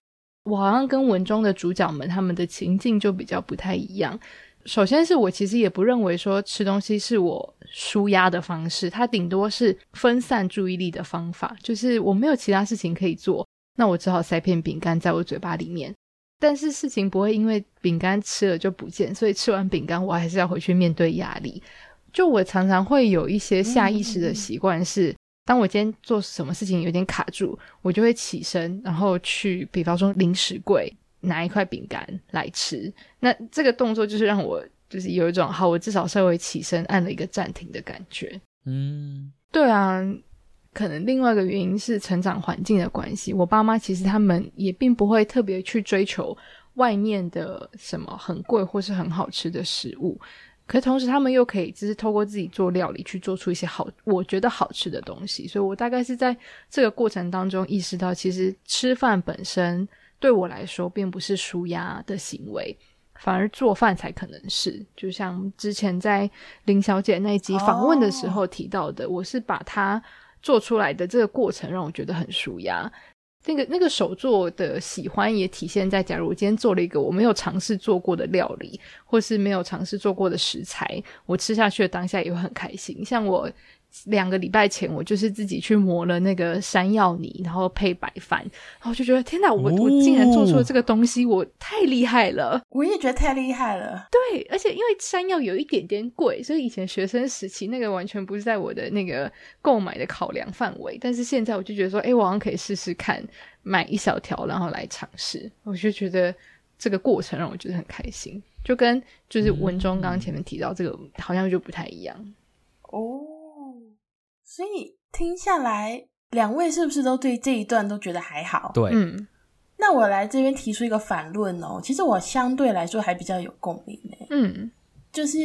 我好像跟文中的主角们他们的情境就比较不太一样。首先是我其实也不认为说吃东西是我舒压的方式，它顶多是分散注意力的方法。就是我没有其他事情可以做，那我只好塞片饼干在我嘴巴里面。但是事情不会因为饼干吃了就不见，所以吃完饼干我还是要回去面对压力。就我常常会有一些下意识的习惯是。当我今天做什么事情有点卡住，我就会起身，然后去，比方说零食柜拿一块饼干来吃。那这个动作就是让我就是有一种好，我至少稍微起身按了一个暂停的感觉。嗯，对啊，可能另外一个原因是成长环境的关系。我爸妈其实他们也并不会特别去追求外面的什么很贵或是很好吃的食物。可是同时，他们又可以就是透过自己做料理去做出一些好，我觉得好吃的东西。所以我大概是在这个过程当中意识到，其实吃饭本身对我来说并不是舒压的行为，反而做饭才可能是。就像之前在林小姐那一集访问的时候提到的，我是把它做出来的这个过程让我觉得很舒压。那个那个手作的喜欢也体现在，假如我今天做了一个我没有尝试做过的料理，或是没有尝试做过的食材，我吃下去的当下也会很开心。像我两个礼拜前，我就是自己去磨了那个山药泥，然后配白饭，然后就觉得天哪，我我竟然做出了这个东西，我太厉害了！我也觉得太厉害了。对，而且因为山药有一点点贵，所以以前学生时期那个完全不是在我的那个购买的考量范围。但是现在我就觉得说，哎，我好像可以试试看，买一小条，然后来尝试。我就觉得这个过程让我觉得很开心，就跟就是文中刚刚前面提到这个，好像就不太一样。哦，所以听下来，两位是不是都对这一段都觉得还好？对，嗯。那我来这边提出一个反论哦，其实我相对来说还比较有共鸣诶。嗯，就是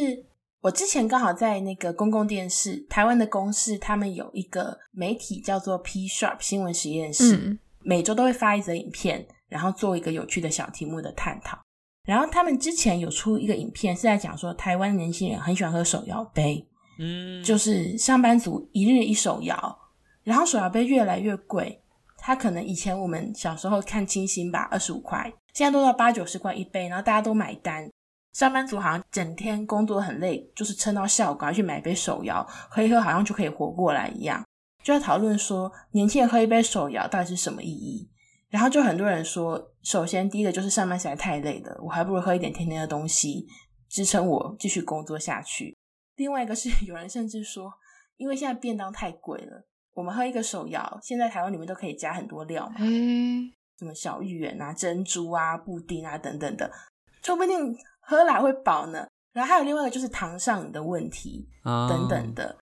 我之前刚好在那个公共电视，台湾的公视，他们有一个媒体叫做 P Sharp 新闻实验室，嗯，每周都会发一则影片，然后做一个有趣的小题目的探讨。然后他们之前有出一个影片，是在讲说台湾年轻人很喜欢喝手摇杯。嗯，就是上班族一日一手摇，然后手摇杯越来越贵。他可能以前我们小时候看清新吧，二十五块，现在都到八九十块一杯，然后大家都买单。上班族好像整天工作很累，就是撑到下午赶快去买一杯手摇喝一喝，好像就可以活过来一样。就在讨论说，年轻人喝一杯手摇到底是什么意义？然后就很多人说，首先第一个就是上班实在太累了，我还不如喝一点甜甜的东西，支撑我继续工作下去。另外一个是 有人甚至说，因为现在便当太贵了，我们喝一个手摇，现在台湾里面都可以加很多料嘛，嗯，什么小芋圆啊、珍珠啊、布丁啊等等的，说不定喝来会饱呢。然后还有另外一个就是糖上瘾的问题等等的。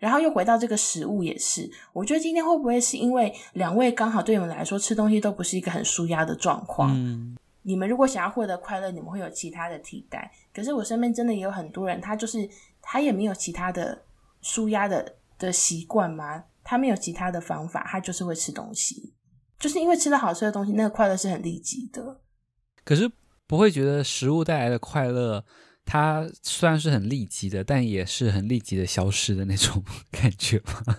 然后又回到这个食物也是，我觉得今天会不会是因为两位刚好对你们来说吃东西都不是一个很舒压的状况？嗯你们如果想要获得快乐，你们会有其他的替代。可是我身边真的也有很多人，他就是他也没有其他的舒压的的习惯吗？他没有其他的方法，他就是会吃东西，就是因为吃了好吃的东西，那个快乐是很立即的。可是不会觉得食物带来的快乐，它虽然是很立即的，但也是很立即的消失的那种感觉吗？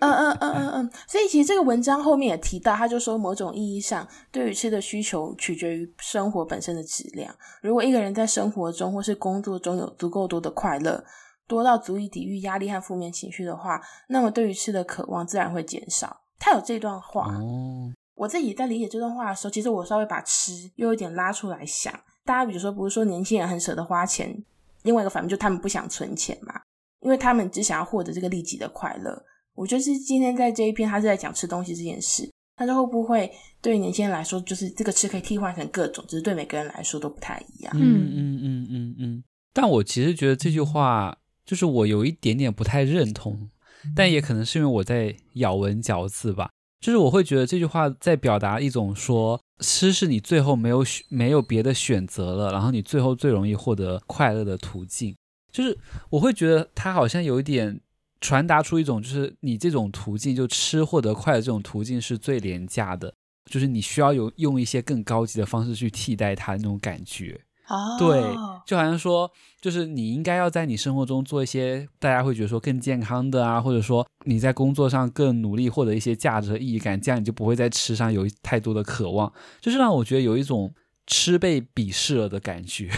嗯嗯嗯嗯嗯，所以其实这个文章后面也提到，他就说某种意义上，对于吃的需求取决于生活本身的质量。如果一个人在生活中或是工作中有足够多的快乐，多到足以抵御压力和负面情绪的话，那么对于吃的渴望自然会减少。他有这段话，哦，我自己在理解这段话的时候，其实我稍微把吃又有点拉出来想。大家比如说，不是说年轻人很舍得花钱，另外一个反面就他们不想存钱嘛，因为他们只想要获得这个利己的快乐。我就是今天在这一篇，他是在讲吃东西这件事。但是会不会对于年轻人来说，就是这个吃可以替换成各种，只是对每个人来说都不太一样。嗯嗯嗯嗯嗯。但我其实觉得这句话，就是我有一点点不太认同，但也可能是因为我在咬文嚼字吧。就是我会觉得这句话在表达一种说，吃是你最后没有选没有别的选择了，然后你最后最容易获得快乐的途径。就是我会觉得他好像有一点。传达出一种，就是你这种途径，就吃获得快的这种途径是最廉价的，就是你需要有用一些更高级的方式去替代它那种感觉。哦，对，就好像说，就是你应该要在你生活中做一些大家会觉得说更健康的啊，或者说你在工作上更努力获得一些价值和意义感，这样你就不会在吃上有太多的渴望，就是让我觉得有一种吃被鄙视了的感觉。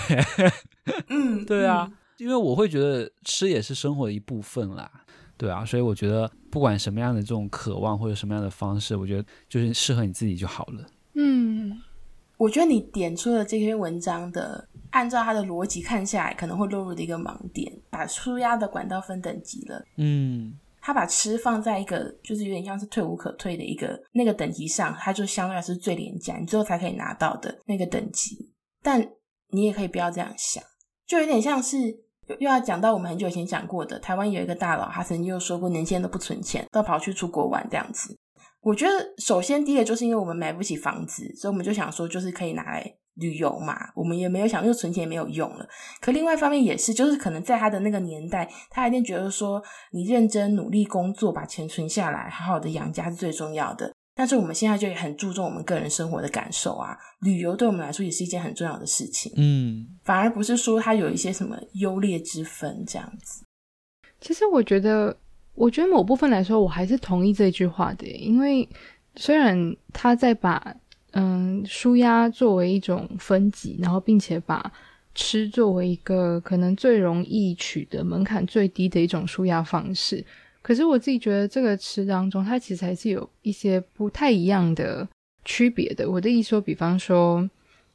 嗯，对啊，嗯，因为我会觉得吃也是生活的一部分啦。对啊，所以我觉得不管什么样的这种渴望或者什么样的方式，我觉得就是适合你自己就好了。嗯，我觉得你点出了这篇文章的，按照它的逻辑看下来，可能会落入的一个盲点，把出压的管道分等级了。嗯，他把吃放在一个就是有点像是退无可退的一个那个等级上，它就相对来说是最廉价，你最后才可以拿到的那个等级。但你也可以不要这样想，就有点像是。又要讲到我们很久以前讲过的，台湾有一个大佬，他曾经又说过，年轻人都不存钱，都跑去出国玩这样子。我觉得首先第一个就是因为我们买不起房子，所以我们就想说，就是可以拿来旅游嘛。我们也没有想，又存钱也没有用了。可另外一方面也是，就是可能在他的那个年代，他一定觉得说，你认真努力工作，把钱存下来，好好的养家是最重要的。但是我们现在就也很注重我们个人生活的感受啊，旅游对我们来说也是一件很重要的事情。嗯，反而不是说它有一些什么优劣之分这样子。其实我觉得，我觉得某部分来说，我还是同意这句话的，因为虽然他在把嗯舒压作为一种分级，然后并且把吃作为一个可能最容易取得门槛最低的一种舒压方式。可是我自己觉得，这个词当中，它其实还是有一些不太一样的区别的。我的意思说，比方说，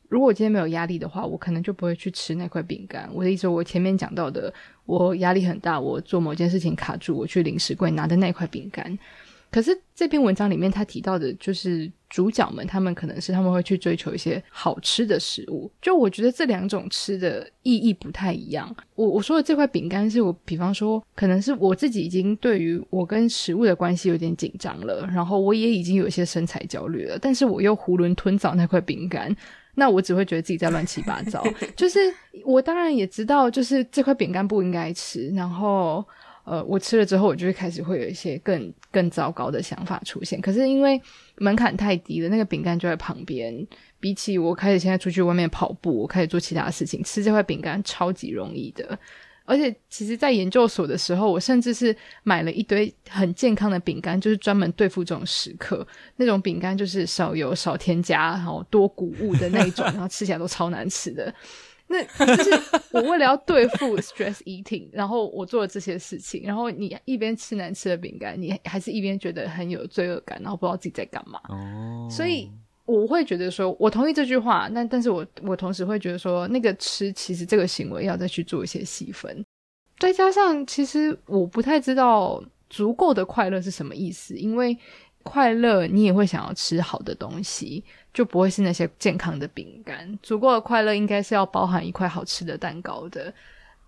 如果我今天没有压力的话，我可能就不会去吃那块饼干。我的意思说，我前面讲到的，我压力很大，我做某件事情卡住，我去零食柜拿的那块饼干。可是这篇文章里面他提到的，就是主角们，他们可能是他们会去追求一些好吃的食物。就我觉得这两种吃的意义不太一样。我我说的这块饼干，是我比方说，可能是我自己已经对于我跟食物的关系有点紧张了，然后我也已经有一些身材焦虑了，但是我又囫囵吞枣那块饼干，那我只会觉得自己在乱七八糟。就是我当然也知道，就是这块饼干不应该吃，然后。呃，我吃了之后，我就会开始会有一些更更糟糕的想法出现。可是因为门槛太低了，那个饼干就在旁边。比起我开始现在出去外面跑步，我开始做其他事情，吃这块饼干超级容易的。而且其实，在研究所的时候，我甚至是买了一堆很健康的饼干，就是专门对付这种时刻。那种饼干就是少油、少添加，然后多谷物的那种，然后吃起来都超难吃的。那就是我为了要对付 stress eating，然后我做了这些事情，然后你一边吃难吃的饼干，你还是一边觉得很有罪恶感，然后不知道自己在干嘛。哦，所以我会觉得说，我同意这句话，那但是我我同时会觉得说，那个吃其实这个行为要再去做一些细分，再加上其实我不太知道足够的快乐是什么意思，因为。快乐，你也会想要吃好的东西，就不会是那些健康的饼干。足够的快乐应该是要包含一块好吃的蛋糕的，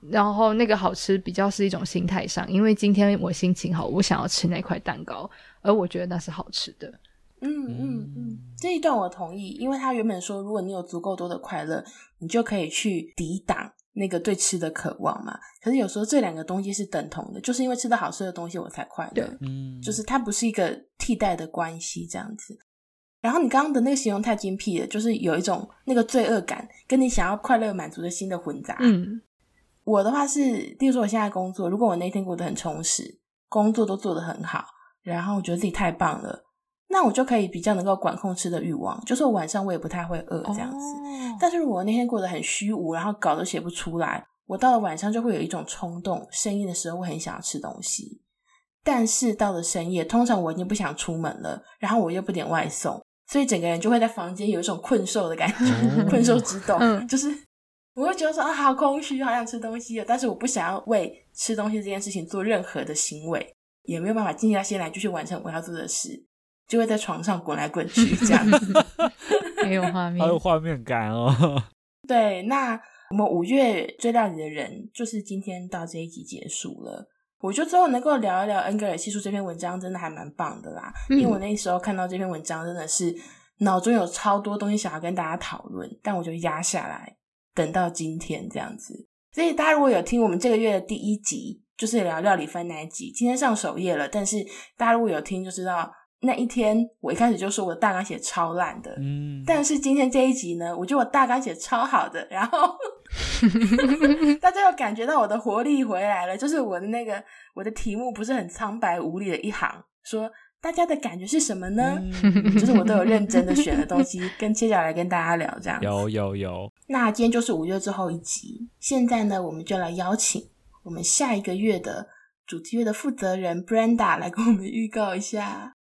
然后那个好吃比较是一种心态上，因为今天我心情好，我想要吃那块蛋糕，而我觉得那是好吃的。嗯嗯嗯，这一段我同意，因为他原本说，如果你有足够多的快乐，你就可以去抵挡。那个对吃的渴望嘛，可是有时候这两个东西是等同的，就是因为吃到好吃的东西我才快乐，嗯，就是它不是一个替代的关系这样子。然后你刚刚的那个形容太精辟了，就是有一种那个罪恶感跟你想要快乐满足的心的混杂。嗯，我的话是，例如说我现在工作，如果我那天过得很充实，工作都做得很好，然后我觉得自己太棒了。那我就可以比较能够管控吃的欲望，就是我晚上我也不太会饿这样子。Oh. 但是如果那天过得很虚无，然后稿都写不出来，我到了晚上就会有一种冲动，深夜的时候我很想要吃东西。但是到了深夜，通常我已经不想出门了，然后我又不点外送，所以整个人就会在房间有一种困兽的感觉，困兽之斗，就是我会觉得说啊，好空虚，好想吃东西，但是我不想要为吃东西这件事情做任何的行为，也没有办法静下心来继续完成我要做的事。就会在床上滚来滚去，这样子，没有画面，还有画面感哦。对，那我们五月追料理的人，就是今天到这一集结束了。我觉得最后能够聊一聊恩格尔系数这篇文章，真的还蛮棒的啦。嗯、因为我那时候看到这篇文章，真的是脑中有超多东西想要跟大家讨论，但我就压下来，等到今天这样子。所以大家如果有听我们这个月的第一集，就是聊料理番那一集，今天上首页了。但是大家如果有听，就知道。那一天，我一开始就说我的大纲写超烂的，嗯，但是今天这一集呢，我觉得我大纲写超好的，然后 大家又感觉到我的活力回来了，就是我的那个我的题目不是很苍白无力的一行，说大家的感觉是什么呢？嗯、就是我都有认真的选的东西，跟接下来跟大家聊这样子。有有有。那今天就是五月最后一集，现在呢，我们就来邀请我们下一个月的主题月的负责人 Brenda 来跟我们预告一下。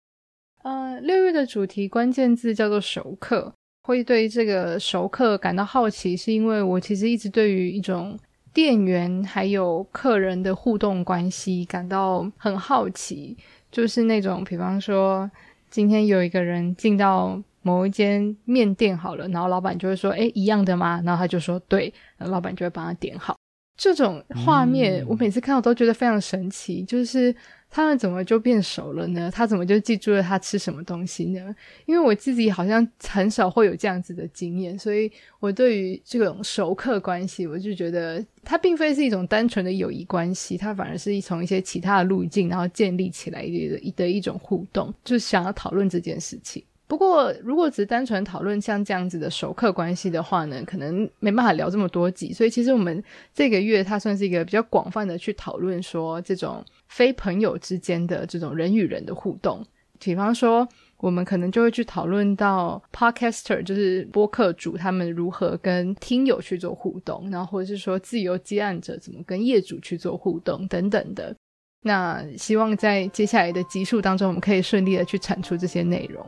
呃，六月的主题关键字叫做熟客，会对这个熟客感到好奇，是因为我其实一直对于一种店员还有客人的互动关系感到很好奇，就是那种，比方说今天有一个人进到某一间面店好了，然后老板就会说：“诶，一样的吗？”然后他就说：“对。”然后老板就会帮他点好。这种画面，嗯，我每次看到都觉得非常神奇，就是。他们怎么就变熟了呢？他怎么就记住了他吃什么东西呢？因为我自己好像很少会有这样子的经验，所以我对于这种熟客关系，我就觉得它并非是一种单纯的友谊关系，它反而是一从一些其他的路径，然后建立起来的的一种互动，就想要讨论这件事情。不过，如果只是单纯讨论像这样子的熟客关系的话呢，可能没办法聊这么多集。所以，其实我们这个月它算是一个比较广泛的去讨论说这种非朋友之间的这种人与人的互动。比方说，我们可能就会去讨论到 podcaster，就是播客主他们如何跟听友去做互动，然后或者是说自由接案者怎么跟业主去做互动等等的。那希望在接下来的集数当中，我们可以顺利的去产出这些内容。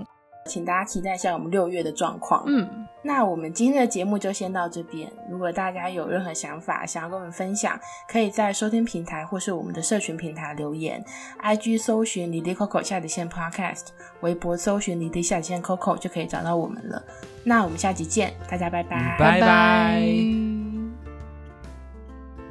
请大家期待一下我们六月的状况。嗯，那我们今天的节目就先到这边。如果大家有任何想法想要跟我们分享，可以在收听平台或是我们的社群平台留言。IG 搜寻离离 Coco 下底线 Podcast，微博搜寻离离下底线 Coco 就可以找到我们了。那我们下集见，大家拜拜，拜拜。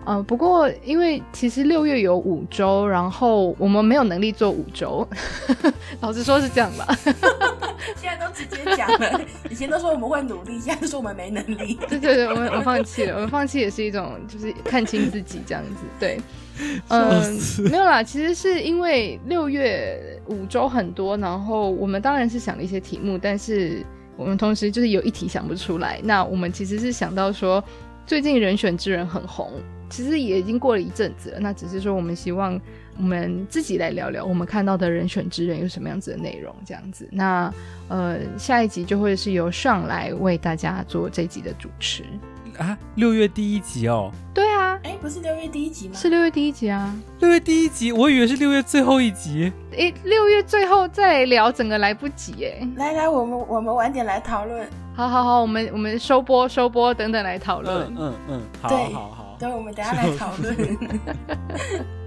呃，不过因为其实六月有五周，然后我们没有能力做五周，老实说是这样吧。现在都直接讲了，以前都说我们会努力，现在都说我们没能力。对对对，我们我放弃了，我们放弃也是一种就是看清自己这样子。对，嗯、呃，没有啦，其实是因为六月五周很多，然后我们当然是想了一些题目，但是我们同时就是有一题想不出来。那我们其实是想到说，最近人选之人很红。其实也已经过了一阵子了，那只是说我们希望我们自己来聊聊我们看到的人选之人有什么样子的内容，这样子。那呃，下一集就会是由上来为大家做这集的主持啊。六月第一集哦？对啊，哎，不是六月第一集吗？是六月第一集啊。六月第一集，我以为是六月最后一集。哎，六月最后再聊，整个来不及哎。来来，我们我们晚点来讨论。好好好，我们我们收播收播等等来讨论。嗯嗯嗯，好，好好好。对，我们等下来讨论。